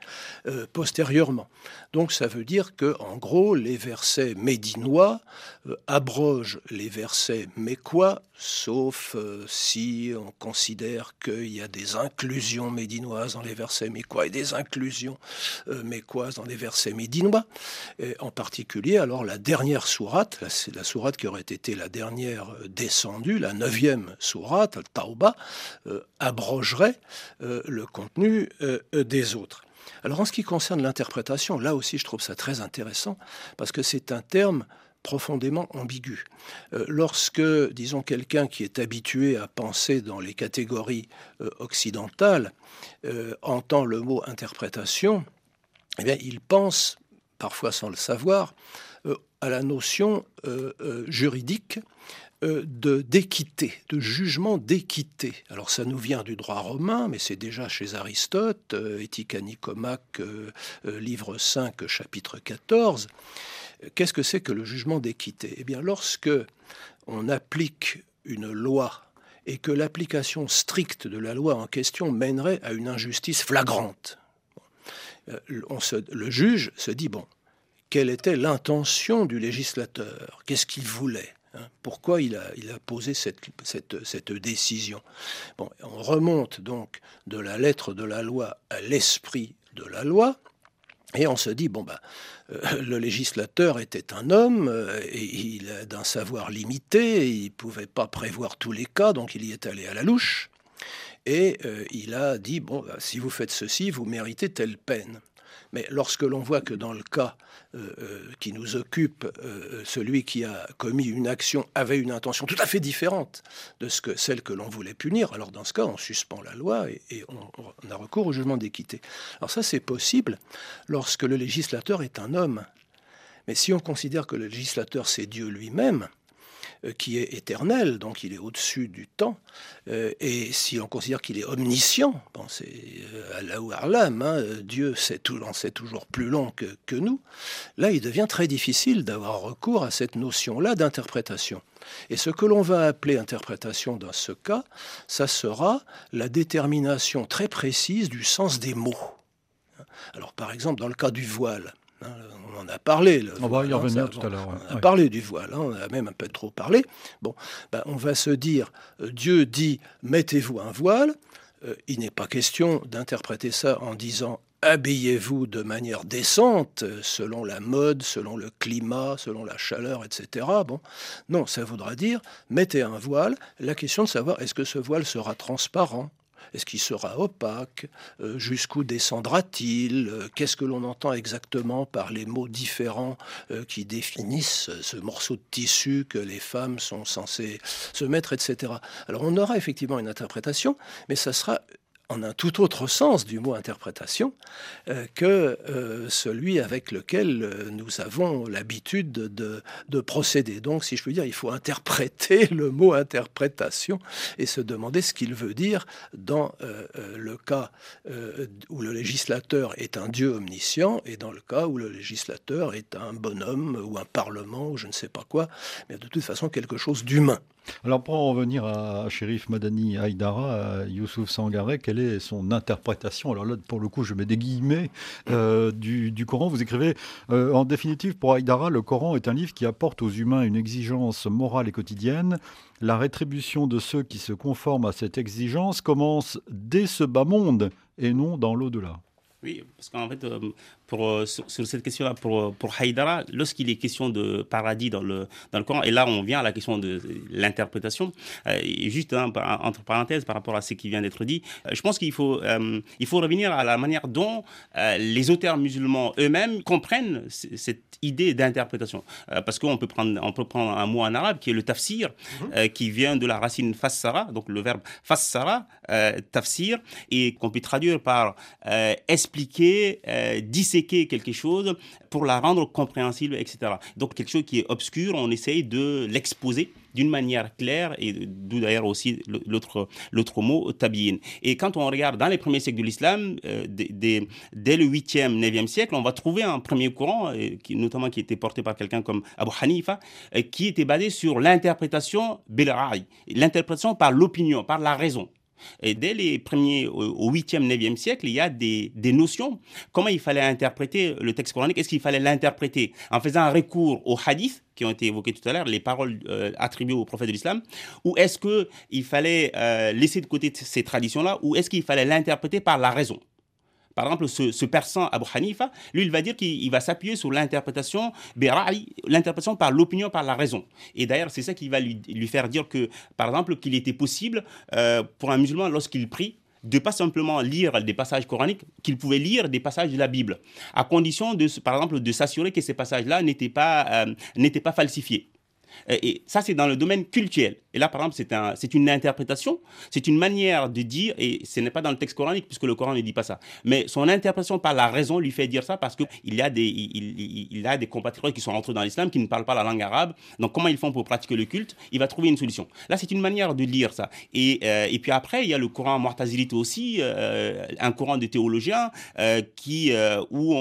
euh, postérieurement. Donc ça veut dire que en gros les versets médinois abrogent les versets mécois, sauf si on considère qu'il y a des inclusions médinoises dans les versets mécois et des inclusions mécoises dans les versets médinois. En particulier alors la dernière sourate, c'est la sourate qui aurait été la dernière descendue, la neuvième sourate Tauba, euh, abrogerait euh, le contenu euh, des autres. Alors en ce qui concerne l'interprétation, là aussi je trouve ça très intéressant parce que c'est un terme profondément ambigu. lorsque, disons, quelqu'un qui est habitué à penser dans les catégories occidentales entend le mot interprétation, eh bien, il pense, parfois sans le savoir, à la notion juridique euh, de d'équité, de jugement d'équité. Alors ça nous vient du droit romain, mais c'est déjà chez Aristote, euh, Éthique à Nicomaque, euh, livre 5, chapitre 14. Qu'est-ce que c'est que le jugement d'équité? Eh bien, lorsque on applique une loi et que l'application stricte de la loi en question mènerait à une injustice flagrante, on le juge se dit bon, quelle était l'intention du législateur? Qu'est-ce qu'il voulait? Pourquoi il a, posé cette, décision On remonte donc de la lettre de la loi à l'esprit de la loi. Et on se dit, bon, ben, le législateur était un homme, euh, et il a d'un savoir limité, il ne pouvait pas prévoir tous les cas, donc il y est allé à la louche. Et euh, il a dit, bon, bah, si vous faites ceci, vous méritez telle peine. Mais lorsque l'on voit que dans le cas euh, euh, qui nous occupe, euh, celui qui a commis une action avait une intention tout à fait différente de celle que l'on voulait punir, alors dans ce cas, on suspend la loi et, on, a recours au jugement d'équité. Alors ça, c'est possible lorsque le législateur est un homme. Mais si on considère que le législateur, c'est Dieu lui-même, qui est éternel, donc il est au-dessus du temps. Euh, et si on considère qu'il est omniscient, bon, c'est euh, Allah ou Arlam, hein, Dieu sait, tout, sait toujours plus long que, que nous, là il devient très difficile d'avoir recours à cette notion-là d'interprétation. Et ce que l'on va appeler interprétation dans ce cas, ça sera la détermination très précise du sens des mots. Alors par exemple, dans le cas du voile, Hein, on a parlé. on va y revenir tout à l'heure. On a parlé du voile, hein, on a même un peu trop parlé. Bon, ben, on va se dire, euh, Dieu dit, mettez-vous un voile. il n'est pas question d'interpréter ça en disant habillez-vous de manière décente, selon la mode, selon le climat, selon la chaleur, etc. Bon, non, ça voudra dire mettez un voile. La question de savoir est-ce que ce voile sera transparent? Est-ce qu'il sera opaque? Euh, Jusqu'où descendra-t-il? Euh, Qu'est-ce que l'on entend exactement par les mots différents euh, qui définissent ce morceau de tissu que les femmes sont censées se mettre, etc. Alors on aura effectivement une interprétation, mais ça sera en un tout autre sens du mot interprétation euh, que euh, celui avec lequel euh, nous avons l'habitude de, de, procéder. Donc, si je peux dire, il faut interpréter le mot interprétation et se demander ce qu'il veut dire dans le cas où le législateur est un Dieu omniscient et dans le cas où le législateur est un bonhomme ou un parlement ou je ne sais pas quoi, mais de toute façon quelque chose d'humain. Alors pour en revenir à Shérif Madani Haïdara, Youssouf Sangaré, quelle est son interprétation? Alors là, pour le coup, je mets des guillemets euh, du, Coran. Vous écrivez, euh, en définitive, pour Haïdara, le Coran est un livre qui apporte aux humains une exigence morale et quotidienne. La rétribution de ceux qui se conforment à cette exigence commence dès ce bas monde et non dans l'au-delà. Oui, parce qu'en fait, euh, pour, euh, sur, cette question-là, pour, euh, pour Haïdara, lorsqu'il est question de paradis dans le, dans le Coran, et là on vient à la question de l'interprétation, juste entre parenthèses par rapport à ce qui vient d'être dit, je pense qu'il faut, il faut revenir à la manière dont les auteurs musulmans eux-mêmes comprennent cette idée d'interprétation. parce qu'on peut prendre, on peut prendre un mot en arabe qui est le tafsir, mhm. qui vient de la racine fassara, donc le verbe fassara, tafsir, et qu'on peut traduire par expliquer, euh, quelque chose pour la rendre compréhensible, etc. Donc quelque chose qui est obscur, on essaye de l'exposer d'une manière claire, et d'où d'ailleurs aussi l'autre, l'autre mot, tabiin. Et quand on regarde dans les premiers siècles de l'islam, euh, dès, le 8e, 9e siècle, on va trouver un premier courant, euh, notamment qui était porté par quelqu'un comme Abu Hanifa, qui était basé sur l'interprétation belra'i, l'interprétation par l'opinion, par la raison. Et dès les premiers, au 8e, 9e siècle, il y a des, des, notions. Comment il fallait interpréter le texte coranique? Est-ce qu'il fallait l'interpréter en faisant un recours aux hadiths qui ont été évoqués tout à l'heure, les paroles euh, attribuées au prophète de l'islam? Ou est-ce qu'il fallait euh, laisser de côté ces traditions-là? Ou est-ce qu'il fallait l'interpréter par la raison? Par exemple, ce, ce persan Abu Hanifa, lui, il va dire qu'il va s'appuyer sur l'interprétation l'interprétation par l'opinion, par la raison. Et d'ailleurs, c'est ça qui va lui, faire dire que, par exemple, qu'il était possible euh, pour un musulman, lorsqu'il prie, de pas simplement lire des passages coraniques, qu'il pouvait lire des passages de la Bible, à condition de, par exemple, de s'assurer que ces passages-là n'étaient pas, euh, n'étaient pas falsifiés. Et ça, c'est dans le domaine culturel. Et là, par exemple, c'est un, une interprétation, c'est une manière de dire, et ce n'est pas dans le texte coranique, puisque le Coran ne dit pas ça. Mais son interprétation par la raison lui fait dire ça parce qu'il y a des, il, il, a des compatriotes qui sont entrés dans l'islam, qui ne parlent pas la langue arabe. Donc, comment ils font pour pratiquer le culte? Il va trouver une solution. Là, c'est une manière de lire ça. Et, euh, et puis après, il y a le Coran Mu'tazilite aussi, euh, un courant de théologiens euh, qui, où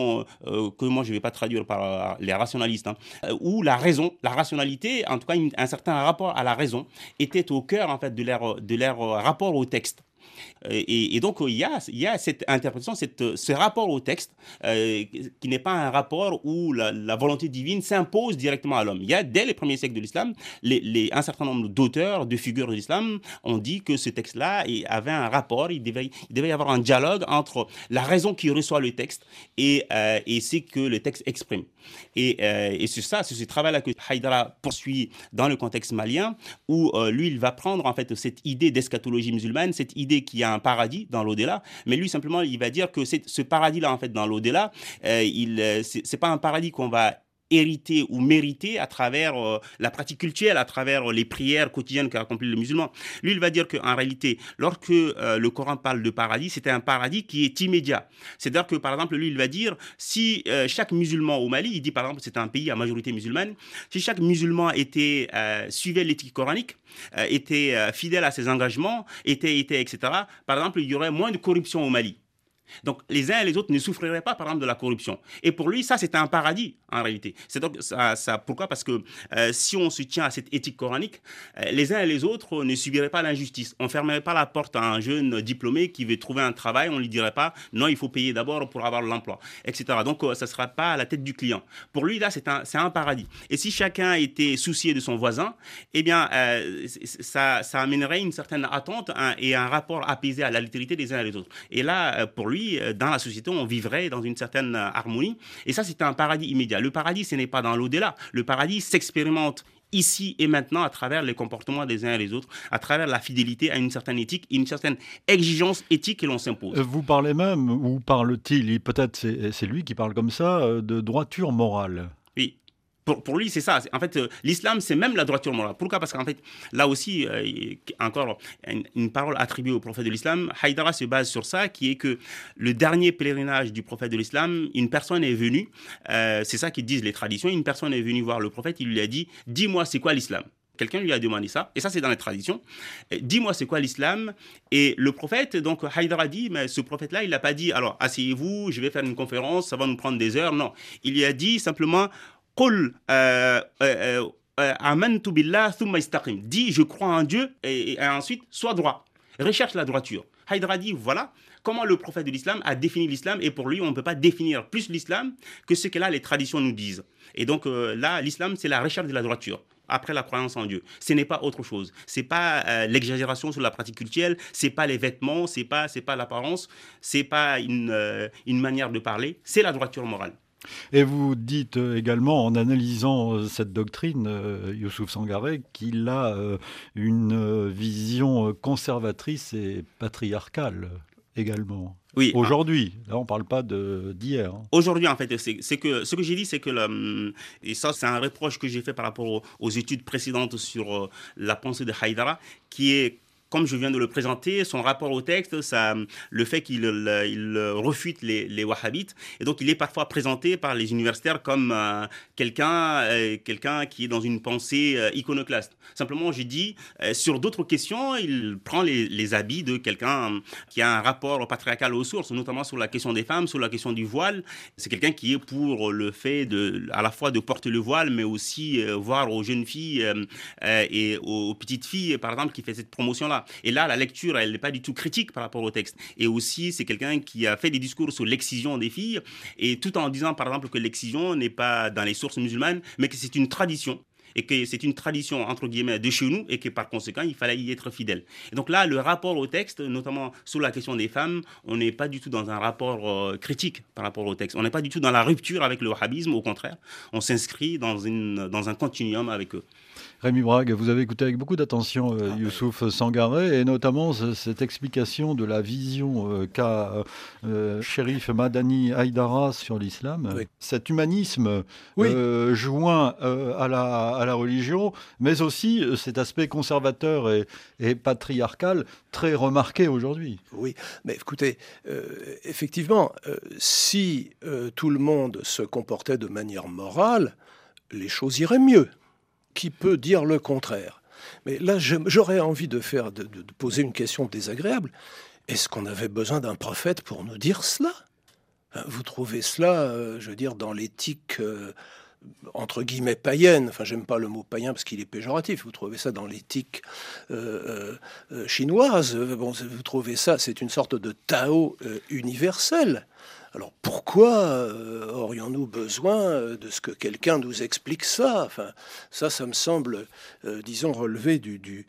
que moi je ne vais pas traduire par les rationalistes, hein, où la raison, la rationalité, en tout cas un certain rapport à la raison, était au cœur en fait de leur, de leur rapport au texte. Et, donc, il y, a, cette interprétation, cette, ce rapport au texte, euh, qui n'est pas un rapport où la, volonté divine s'impose directement à l'homme. Il y a, dès les premiers siècles de l'islam, un certain nombre d'auteurs, de figures de l'islam, ont dit que ce texte-là avait un rapport, il devait, y avoir un dialogue entre la raison qui reçoit le texte et, euh, ce que le texte exprime. Et, euh, et c'est ça, c'est ce travail-là que Haïdara poursuit dans le contexte malien, où lui, il va prendre en fait cette idée d'eschatologie musulmane, cette idée qu'il y a un paradis dans l'au-delà, mais lui simplement il va dire que ce paradis-là en fait dans l'au-delà, euh, il euh, c'est pas un paradis qu'on va hérité ou mérité à travers euh, la pratique culturelle, à travers les prières quotidiennes qu'a accompli le musulman. Lui, il va dire qu'en réalité, lorsque euh, le Coran parle de paradis, c'est un paradis qui est immédiat. C'est-à-dire que, par exemple, lui, il va dire, si euh, chaque musulman au Mali, il dit, par exemple, c'est un pays à majorité musulmane, si chaque musulman était, suivait l'éthique coranique, était fidèle à ses engagements, était, était, etc., par exemple, il y aurait moins de corruption au Mali. Donc les uns et les autres ne souffriraient pas, par exemple, de la corruption. Et pour lui, ça, c'était un paradis, en réalité. C'est donc ça, ça, pourquoi? Parce que euh, si on se tient à cette éthique coranique, euh, les uns et les autres ne subiraient pas l'injustice. On ne fermerait pas la porte à un jeune diplômé qui veut trouver un travail, on ne lui dirait pas, non, il faut payer d'abord pour avoir l'emploi, etc. Donc ça ne sera pas à la tête du client. Pour lui, là, c'est un, un paradis. Et si chacun était soucié de son voisin, eh bien, ça, ça amènerait une certaine attente et un rapport apaisé à l'altérité des uns et des autres. Et là, pour lui, euh, dans la société, on vivrait dans une certaine euh, harmonie. Et ça, c'est un paradis immédiat. Le paradis, ce n'est pas dans l'au-delà. Le paradis s'expérimente ici et maintenant à travers les comportements des uns et des autres, à travers la fidélité à une certaine éthique, une certaine exigence éthique que l'on s'impose. Euh, vous parlez même, ou parle-t-il, peut-être c'est lui qui parle comme ça, de droiture morale. Pour, lui, c'est ça. En fait, euh, l'islam, c'est même la droiture morale. Pourquoi? Parce qu'en fait, là aussi, euh, encore une, parole attribuée au prophète de l'islam, Haïdara se base sur ça, qui est que le dernier pèlerinage du prophète de l'islam, une personne est venue, euh, c'est ça qu'ils disent les traditions, une personne est venue voir le prophète, il lui a dit, dis-moi, c'est quoi l'islam? Quelqu'un lui a demandé ça, et ça c'est dans les traditions. Dis-moi c'est quoi l'islam? Et le prophète, donc Haïdara dit, mais ce prophète-là, il n'a pas dit, alors asseyez-vous, je vais faire une conférence, ça va nous prendre des heures. Non, il lui a dit simplement, Qul euh, euh, euh, billah Dis, je crois en Dieu et, ensuite, sois droit. Recherche la droiture. Haïdra dit, voilà comment le prophète de l'islam a défini l'islam et pour lui, on ne peut pas définir plus l'islam que ce que là les traditions nous disent. Et donc là, l'islam, c'est la recherche de la droiture après la croyance en Dieu. Ce n'est pas autre chose. C'est pas l'exagération sur la pratique culturelle, c'est pas les vêtements, c'est pas pas l'apparence, c'est pas une, une manière de parler, c'est la droiture morale. Et vous dites euh, également, en analysant euh, cette doctrine, euh, Youssouf Sangaré, qu'il a une vision conservatrice et patriarcale également. Oui. Aujourd'hui, là on ne parle pas d'hier. Hein. Aujourd'hui, en fait, c'est que ce que j'ai dit, c'est que et ça, c'est un reproche que j'ai fait par rapport aux, aux, études précédentes sur la pensée de Haïdara, qui est comme je viens de le présenter, son rapport au texte, ça, le fait qu'il il refute les, wahhabites, et donc il est parfois présenté par les universitaires comme euh, quelqu'un euh, quelqu'un qui est dans une pensée euh, iconoclaste. Simplement, j'ai dit, sur d'autres questions, il prend les, les habits de quelqu'un qui a un rapport patriarcal aux sources, notamment sur la question des femmes, sur la question du voile. C'est quelqu'un qui est pour le fait de, à la fois de porter le voile, mais aussi voir aux jeunes filles et aux petites filles, par exemple, qui fait cette promotion-là. Et là, la lecture, elle n'est pas du tout critique par rapport au texte. Et aussi, c'est quelqu'un qui a fait des discours sur l'excision des filles, et tout en disant, par exemple, que l'excision n'est pas dans les sources musulmanes, mais que c'est une tradition et que c'est une tradition entre guillemets de chez nous et que par conséquent il fallait y être fidèle. Et donc là, le rapport au texte, notamment sur la question des femmes, on n'est pas du tout dans un rapport euh, critique par rapport au texte. On n'est pas du tout dans la rupture avec le wahhabisme, au contraire, on s'inscrit dans, une, dans un continuum avec eux. Rémi Brague, vous avez écouté avec beaucoup d'attention euh, ah, Youssouf Sangaré et notamment cette explication de la vision euh, qu'a euh, Shérif Madani Haïdara sur l'islam. Cet humanisme joint à, la, à la religion, mais aussi cet aspect conservateur et, patriarcal très remarqué aujourd'hui. Oui, mais écoutez, effectivement, si tout le monde se comportait de manière morale, les choses iraient mieux qui peut dire le contraire? Mais là, j'aurais envie de, faire, de, poser une question désagréable. Est-ce qu'on avait besoin d'un prophète pour nous dire cela? Hein, Vous trouvez cela, euh, je veux dire, dans l'éthique euh, entre guillemets païenne, enfin j'aime pas le mot païen parce qu'il est péjoratif, vous trouvez ça dans l'éthique euh, chinoise, bon, vous trouvez ça, c'est une sorte de Tao universel. Alors pourquoi euh, aurions-nous besoin euh, de ce que quelqu'un nous explique ça? Enfin, ça, ça me semble, euh, disons, relever du,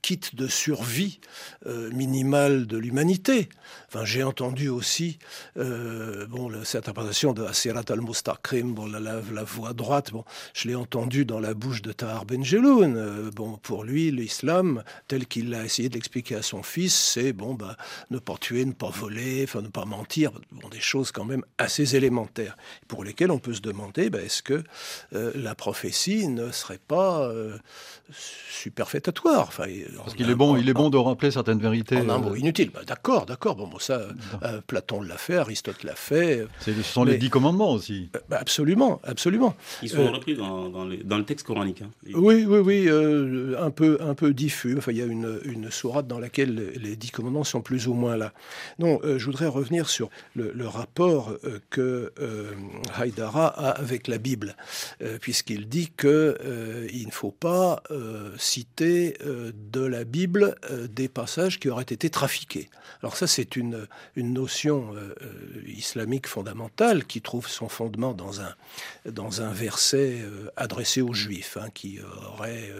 kit de survie minimal de l'humanité. Enfin, j'ai entendu aussi, bon, cette interprétation de Asirat al-Mustaqim, bon, la, voix droite, bon, je l'ai entendu dans la bouche de Tahar Benjeloun. bon, pour lui, l'islam, tel qu'il a essayé de l'expliquer à son fils, c'est bon, bah, ne pas tuer, ne pas voler, enfin, ne pas mentir. Bon, choses quand même assez élémentaires, pour lesquelles on peut se demander ben, est-ce que euh, la prophétie ne serait pas euh, superfétatoire? Enfin, Parce qu'il est bon, il est bon de rappeler certaines vérités. En un mot inutile. Ben, d'accord, d'accord. Bon, bon ça, Platon l'a fait, Aristote l'a fait. Ce sont les dix commandements aussi. Ben, absolument, absolument. Ils sont repris dans, dans, le texte coranique. Hein. Oui, oui, oui, un peu, un peu diffus. Enfin, il y a une, une sourate dans laquelle les dix commandements sont plus ou moins là. Non, je voudrais revenir sur le, rapport euh, que euh, Haïdara a avec la Bible, euh, puisqu'il dit qu'il ne faut pas citer de la Bible des passages qui auraient été trafiqués. Alors ça, c'est une, une notion islamique fondamentale qui trouve son fondement dans un, dans un verset adressé aux Juifs, hein, qui aurait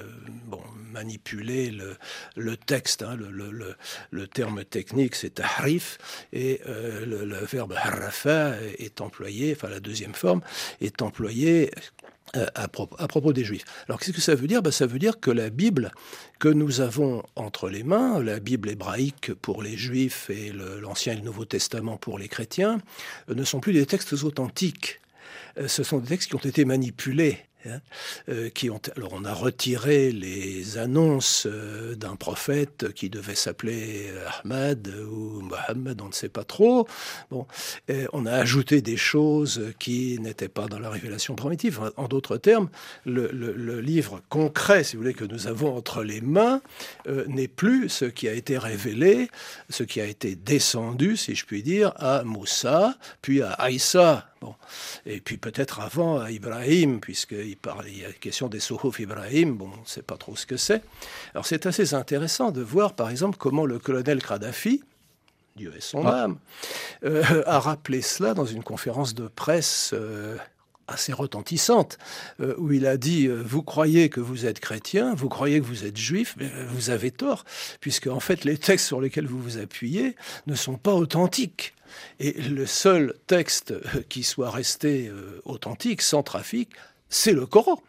bon, manipulé le, le texte. Hein, le, le, terme technique, c'est tahrif, et le, verbe harrafa est employé, la deuxième forme, est employé euh, à, propos, des Juifs. Alors qu'est-ce que ça veut dire? Ben, Ça veut dire que la Bible que nous avons entre les mains, la Bible hébraïque pour les Juifs et l'Ancien et le Nouveau Testament pour les chrétiens, euh, ne sont plus des textes authentiques. Euh, ce sont des textes qui ont été manipulés qui ont, alors on a retiré les annonces euh, d'un prophète qui devait s'appeler Ahmad ou Mohammed, on ne sait pas trop. Bon, on a ajouté des choses qui n'étaient pas dans la révélation primitive. En, d'autres termes, le, livre concret, si vous voulez, que nous avons entre les mains euh, n'est plus ce qui a été révélé, ce qui a été descendu, si je puis dire, à Moussa, puis à Aïssa, Bon. Et puis peut-être avant à Ibrahim, puisqu'il parle, il y a question des Souhouf Ibrahim, bon, on ne sait pas trop ce que c'est. Alors c'est assez intéressant de voir par exemple comment le colonel Kadhafi, Dieu est son ah. âme, euh, a rappelé cela dans une conférence de presse euh, assez retentissante, euh, où il a dit Vous croyez que vous êtes chrétien, vous croyez que vous êtes juif, mais vous avez tort, puisque en fait les textes sur lesquels vous vous appuyez ne sont pas authentiques. Et le seul texte qui soit resté euh, authentique, sans trafic, c'est le Coran.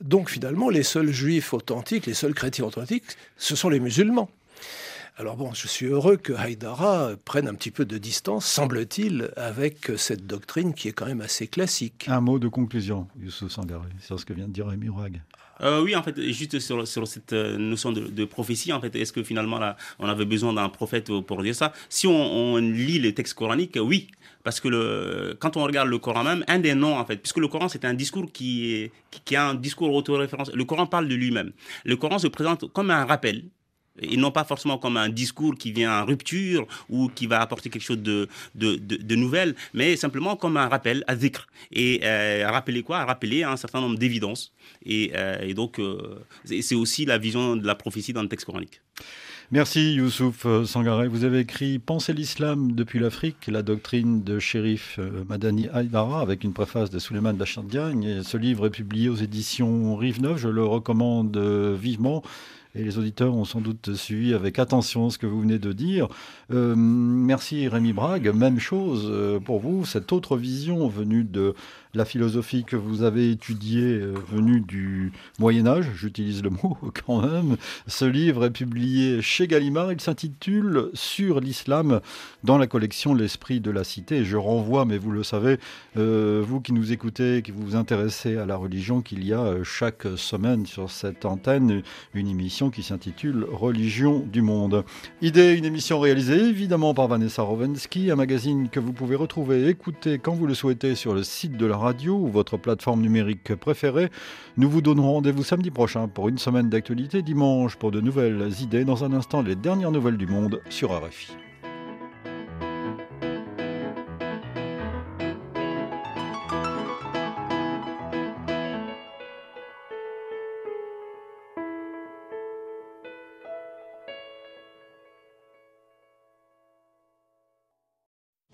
Donc finalement, les seuls juifs authentiques, les seuls chrétiens authentiques, ce sont les musulmans. Alors bon, je suis heureux que Haïdara prenne un petit peu de distance, semble-t-il, avec cette doctrine qui est quand même assez classique. Un mot de conclusion, Youssou Sangaré, sur ce que vient de dire Rémi Rouag. Euh, oui, en fait, juste sur, sur cette euh, notion de, prophétie, en fait, est-ce que finalement, là, on avait besoin d'un prophète pour dire ça? Si on, lit les textes coraniques, oui, parce que le, quand on regarde le Coran même, un des noms, en fait, puisque le Coran, c'est un discours qui, est, qui, a un discours autoréférence, le Coran parle de lui-même. Le Coran se présente comme un rappel, et non pas forcément comme un discours qui vient en rupture ou qui va apporter quelque chose de, de, de, nouvelle, mais simplement comme un rappel à zikr. Et euh, rappeler quoi? Rappeler un certain nombre d'évidences. Et, euh, donc, euh, c'est aussi la vision de la prophétie dans le texte coranique. Merci Youssouf Sangaré. Vous avez écrit Penser l'islam depuis l'Afrique, la doctrine de shérif Madani Haïdara avec une préface de Souleymane Bachardiagne. Ce livre est publié aux éditions Rive Neuve. Je le recommande vivement et les auditeurs ont sans doute suivi avec attention ce que vous venez de dire. Euh, merci Rémi Brague. Même chose euh, pour vous, cette autre vision venue de la philosophie que vous avez étudiée euh, venue du Moyen Âge, j'utilise le mot quand même. Ce livre est publié chez Gallimard, il s'intitule Sur l'islam dans la collection L'esprit de la cité. je renvoie, mais vous le savez, euh, vous qui nous écoutez, qui vous intéressez à la religion, qu'il y a euh, chaque semaine sur cette antenne une émission qui s'intitule Religion du monde. Idée, une émission réalisée évidemment par Vanessa Rovensky, un magazine que vous pouvez retrouver et écouter quand vous le souhaitez sur le site de la radio ou votre plateforme numérique préférée. Nous vous donnerons rendez-vous samedi prochain pour une semaine d'actualité, dimanche pour de nouvelles idées. Dans un instant, les dernières nouvelles du monde sur RFI.